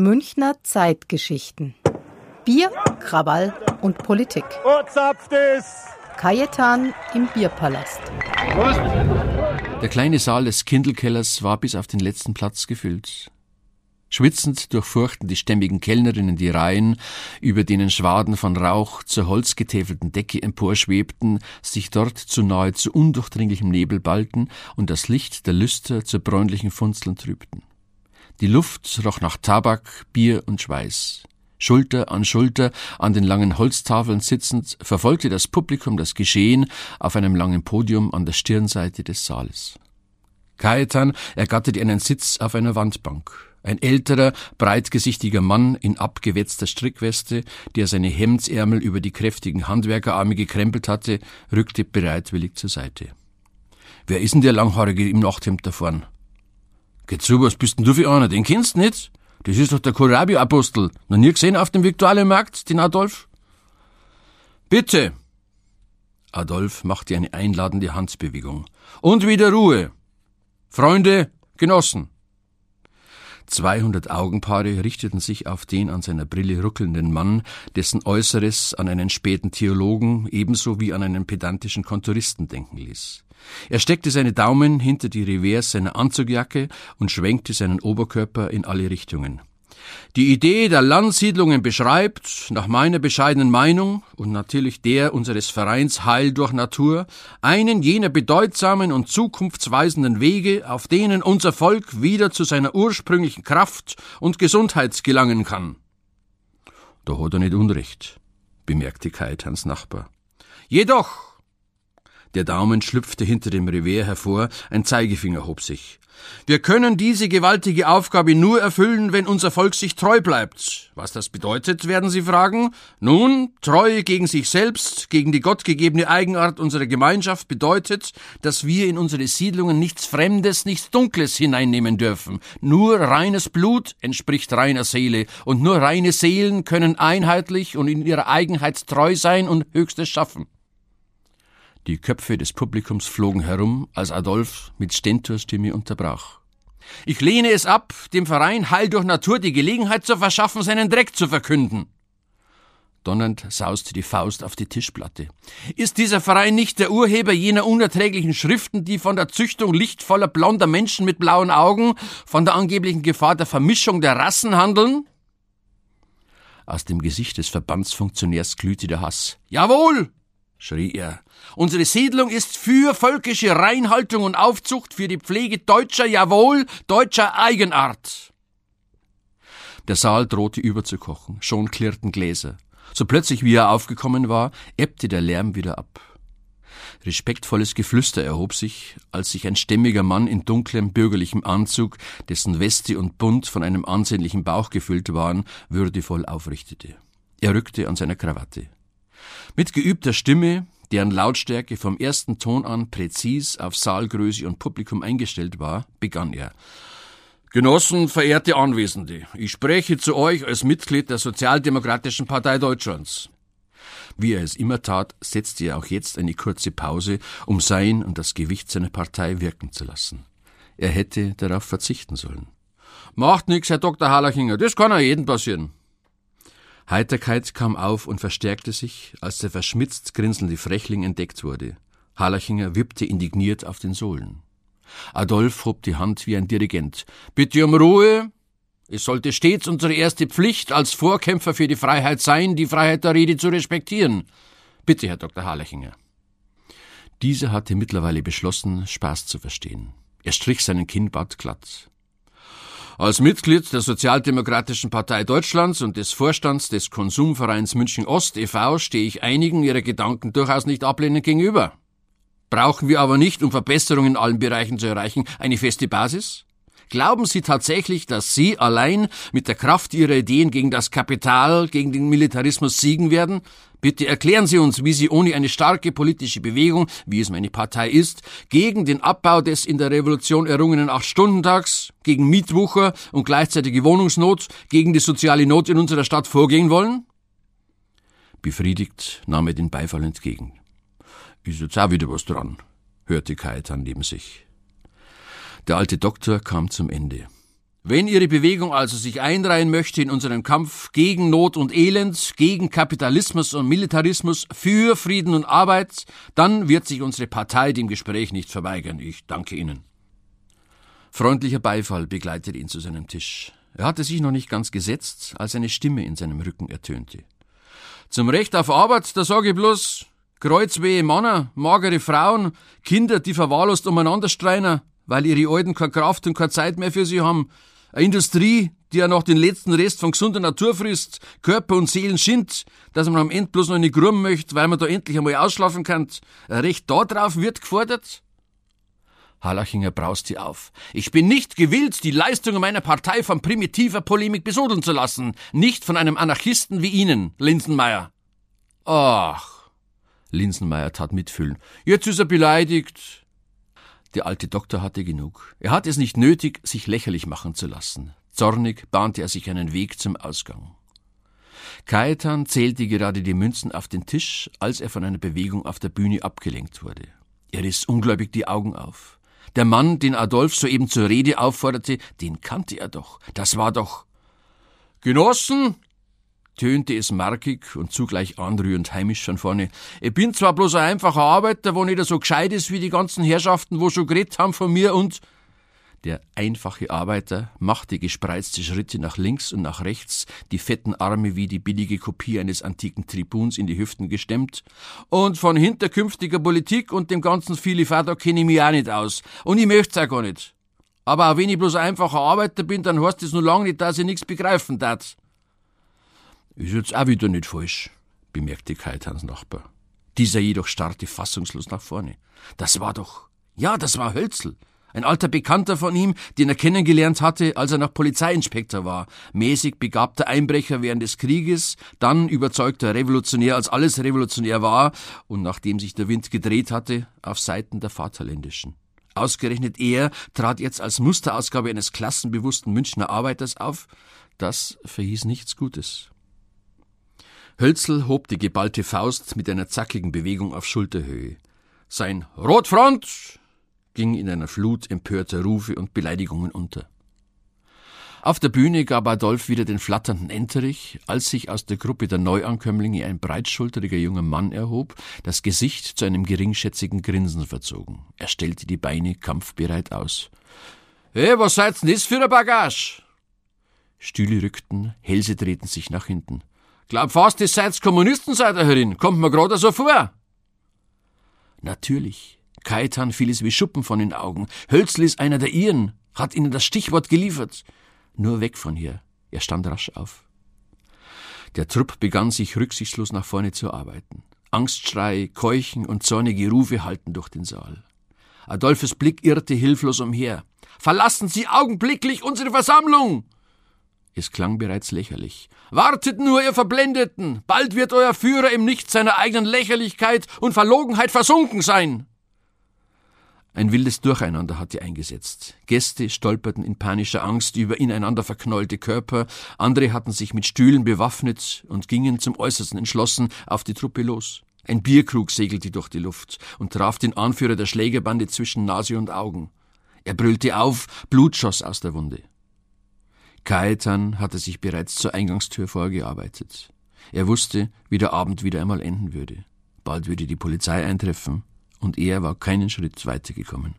Münchner Zeitgeschichten. Bier, Krawall und Politik. Kajetan im Bierpalast. Der kleine Saal des Kindelkellers war bis auf den letzten Platz gefüllt. Schwitzend durchfurchten die stämmigen Kellnerinnen die Reihen, über denen Schwaden von Rauch zur holzgetäfelten Decke emporschwebten, sich dort zu nahe zu undurchdringlichem Nebel ballten und das Licht der Lüster zu bräunlichen Funzeln trübten. Die Luft roch nach Tabak, Bier und Schweiß. Schulter an Schulter an den langen Holztafeln sitzend, verfolgte das Publikum das Geschehen auf einem langen Podium an der Stirnseite des Saales. Kajetan ergatterte einen Sitz auf einer Wandbank. Ein älterer, breitgesichtiger Mann in abgewetzter Strickweste, der seine Hemdsärmel über die kräftigen Handwerkerarme gekrempelt hatte, rückte bereitwillig zur Seite. Wer ist denn der Langhaarige im Nachthemd da vorn? Geh zu, was bist denn du für einer? Den kennst du nicht? Das ist doch der Kohlrabi-Apostel. Noch nie gesehen auf dem Viktualienmarkt, den Adolf? Bitte! Adolf machte eine einladende Handbewegung. Und wieder Ruhe! Freunde, Genossen! Zweihundert Augenpaare richteten sich auf den an seiner Brille ruckelnden Mann, dessen Äußeres an einen späten Theologen ebenso wie an einen pedantischen Konturisten denken ließ. Er steckte seine Daumen hinter die Revers seiner Anzugjacke und schwenkte seinen Oberkörper in alle Richtungen. Die Idee der Landsiedlungen beschreibt, nach meiner bescheidenen Meinung und natürlich der unseres Vereins Heil durch Natur, einen jener bedeutsamen und zukunftsweisenden Wege, auf denen unser Volk wieder zu seiner ursprünglichen Kraft und Gesundheit gelangen kann. Da hat er nicht Unrecht, bemerkte Kaitans Nachbar. Jedoch der Daumen schlüpfte hinter dem Revers hervor, ein Zeigefinger hob sich. Wir können diese gewaltige Aufgabe nur erfüllen, wenn unser Volk sich treu bleibt. Was das bedeutet, werden Sie fragen? Nun, Treue gegen sich selbst, gegen die gottgegebene Eigenart unserer Gemeinschaft bedeutet, dass wir in unsere Siedlungen nichts Fremdes, nichts Dunkles hineinnehmen dürfen. Nur reines Blut entspricht reiner Seele, und nur reine Seelen können einheitlich und in ihrer Eigenheit treu sein und Höchstes schaffen. Die Köpfe des Publikums flogen herum, als Adolf mit Stentorstimme unterbrach. Ich lehne es ab, dem Verein Heil durch Natur die Gelegenheit zu verschaffen, seinen Dreck zu verkünden. Donnernd sauste die Faust auf die Tischplatte. Ist dieser Verein nicht der Urheber jener unerträglichen Schriften, die von der Züchtung lichtvoller blonder Menschen mit blauen Augen, von der angeblichen Gefahr der Vermischung der Rassen handeln? Aus dem Gesicht des Verbandsfunktionärs glühte der Hass. Jawohl! Schrie er. Unsere Siedlung ist für völkische Reinhaltung und Aufzucht, für die Pflege deutscher, jawohl, deutscher Eigenart. Der Saal drohte überzukochen, schon klirrten Gläser. So plötzlich wie er aufgekommen war, ebbte der Lärm wieder ab. Respektvolles Geflüster erhob sich, als sich ein stämmiger Mann in dunklem bürgerlichem Anzug, dessen Weste und Bund von einem ansehnlichen Bauch gefüllt waren, würdevoll aufrichtete. Er rückte an seiner Krawatte. Mit geübter Stimme, deren Lautstärke vom ersten Ton an präzis auf Saalgröße und Publikum eingestellt war, begann er. Genossen, verehrte Anwesende, ich spreche zu euch als Mitglied der Sozialdemokratischen Partei Deutschlands. Wie er es immer tat, setzte er auch jetzt eine kurze Pause, um sein und das Gewicht seiner Partei wirken zu lassen. Er hätte darauf verzichten sollen. Macht nix, Herr Dr. Hallachinger, das kann ja jeden passieren. Heiterkeit kam auf und verstärkte sich, als der verschmitzt grinselnde Frechling entdeckt wurde. Harlachinger wippte indigniert auf den Sohlen. Adolf hob die Hand wie ein Dirigent. Bitte um Ruhe. Es sollte stets unsere erste Pflicht als Vorkämpfer für die Freiheit sein, die Freiheit der Rede zu respektieren. Bitte, Herr Dr. Harlachinger. Dieser hatte mittlerweile beschlossen, Spaß zu verstehen. Er strich seinen Kinnbart glatt. Als Mitglied der Sozialdemokratischen Partei Deutschlands und des Vorstands des Konsumvereins München Ost e.V. stehe ich einigen Ihrer Gedanken durchaus nicht ablehnend gegenüber. Brauchen wir aber nicht, um Verbesserungen in allen Bereichen zu erreichen, eine feste Basis? Glauben Sie tatsächlich, dass Sie allein mit der Kraft Ihrer Ideen gegen das Kapital, gegen den Militarismus siegen werden? Bitte erklären Sie uns, wie Sie ohne eine starke politische Bewegung, wie es meine Partei ist, gegen den Abbau des in der Revolution errungenen Acht-Stunden-Tags, gegen Mietwucher und gleichzeitige Wohnungsnot, gegen die soziale Not in unserer Stadt vorgehen wollen? Befriedigt nahm er den Beifall entgegen. Ist jetzt auch wieder was dran, hörte Kajetan neben sich. Der alte Doktor kam zum Ende. Wenn Ihre Bewegung also sich einreihen möchte in unseren Kampf gegen Not und Elend, gegen Kapitalismus und Militarismus, für Frieden und Arbeit, dann wird sich unsere Partei dem Gespräch nicht verweigern. Ich danke Ihnen. Freundlicher Beifall begleitet ihn zu seinem Tisch. Er hatte sich noch nicht ganz gesetzt, als eine Stimme in seinem Rücken ertönte. Zum Recht auf Arbeit, da sage ich bloß, kreuzwehe Männer, magere Frauen, Kinder, die verwahrlost umeinander streinen, weil ihre Alten keine Kraft und keine Zeit mehr für sie haben, eine Industrie, die ja noch den letzten Rest von gesunder Natur frisst, Körper und Seelen schindt, dass man am Ende bloß noch in die Gruben möchte, weil man da endlich einmal ausschlafen kann. Recht da drauf wird gefordert? Hallachinger brauste auf. Ich bin nicht gewillt, die Leistungen meiner Partei von primitiver Polemik besodeln zu lassen. Nicht von einem Anarchisten wie Ihnen, Linsenmeier. Ach. Linsenmeier tat mitfühlen. Jetzt ist er beleidigt. Der alte Doktor hatte genug. Er hatte es nicht nötig, sich lächerlich machen zu lassen. Zornig bahnte er sich einen Weg zum Ausgang. Kaetan zählte gerade die Münzen auf den Tisch, als er von einer Bewegung auf der Bühne abgelenkt wurde. Er riss ungläubig die Augen auf. Der Mann, den Adolf soeben zur Rede aufforderte, den kannte er doch. Das war doch. Genossen, tönte es markig und zugleich anrührend heimisch von vorne. Ich bin zwar bloß ein einfacher Arbeiter, wo nicht so gescheit ist wie die ganzen Herrschaften, wo schon geredet haben von mir und der einfache Arbeiter machte gespreizte Schritte nach links und nach rechts, die fetten Arme wie die billige Kopie eines antiken Tribuns in die Hüften gestemmt. Und von hinterkünftiger Politik und dem ganzen Filifado kenne ich mich auch nicht aus. Und ich möcht's auch gar nicht. Aber auch wenn ich bloß ein einfacher Arbeiter bin, dann heißt es nur lange nicht, dass ich nichts begreifen darf. Ist jetzt auch wieder nicht falsch, bemerkte Kaitans Nachbar. Dieser jedoch starrte fassungslos nach vorne. Das war doch, ja, das war Hölzel. Ein alter Bekannter von ihm, den er kennengelernt hatte, als er noch Polizeiinspektor war. Mäßig begabter Einbrecher während des Krieges, dann überzeugter Revolutionär, als alles revolutionär war, und nachdem sich der Wind gedreht hatte, auf Seiten der Vaterländischen. Ausgerechnet er trat jetzt als Musterausgabe eines klassenbewussten Münchner Arbeiters auf. Das verhieß nichts Gutes. Hölzel hob die geballte Faust mit einer zackigen Bewegung auf Schulterhöhe. Sein Rotfront ging in einer Flut empörter Rufe und Beleidigungen unter. Auf der Bühne gab Adolf wieder den flatternden Enterich, als sich aus der Gruppe der Neuankömmlinge ein breitschulteriger junger Mann erhob, das Gesicht zu einem geringschätzigen Grinsen verzogen. Er stellte die Beine kampfbereit aus. Hey, was seid's denn für ein Bagage? Stühle rückten, Hälse drehten sich nach hinten. Glaub fast, ihr seid Kommunisten, seid ihr herin. Kommt mir gerade so vor. Natürlich. Kaitan fiel es wie Schuppen von den Augen. Hölzl ist einer der Ihren, hat ihnen das Stichwort geliefert. Nur weg von hier. Er stand rasch auf. Der Trupp begann sich rücksichtslos nach vorne zu arbeiten. Angstschrei, Keuchen und zornige Rufe hallten durch den Saal. Adolphes Blick irrte hilflos umher. Verlassen Sie augenblicklich unsere Versammlung! Es klang bereits lächerlich. Wartet nur, ihr Verblendeten! Bald wird euer Führer im Nichts seiner eigenen Lächerlichkeit und Verlogenheit versunken sein! Ein wildes Durcheinander hatte eingesetzt. Gäste stolperten in panischer Angst über ineinander verknäulte Körper, andere hatten sich mit Stühlen bewaffnet und gingen zum Äußersten entschlossen auf die Truppe los. Ein Bierkrug segelte durch die Luft und traf den Anführer der Schlägerbande zwischen Nase und Augen. Er brüllte auf, Blut schoss aus der Wunde. Kaetan hatte sich bereits zur Eingangstür vorgearbeitet. Er wusste, wie der Abend wieder einmal enden würde. Bald würde die Polizei eintreffen, und er war keinen Schritt weitergekommen.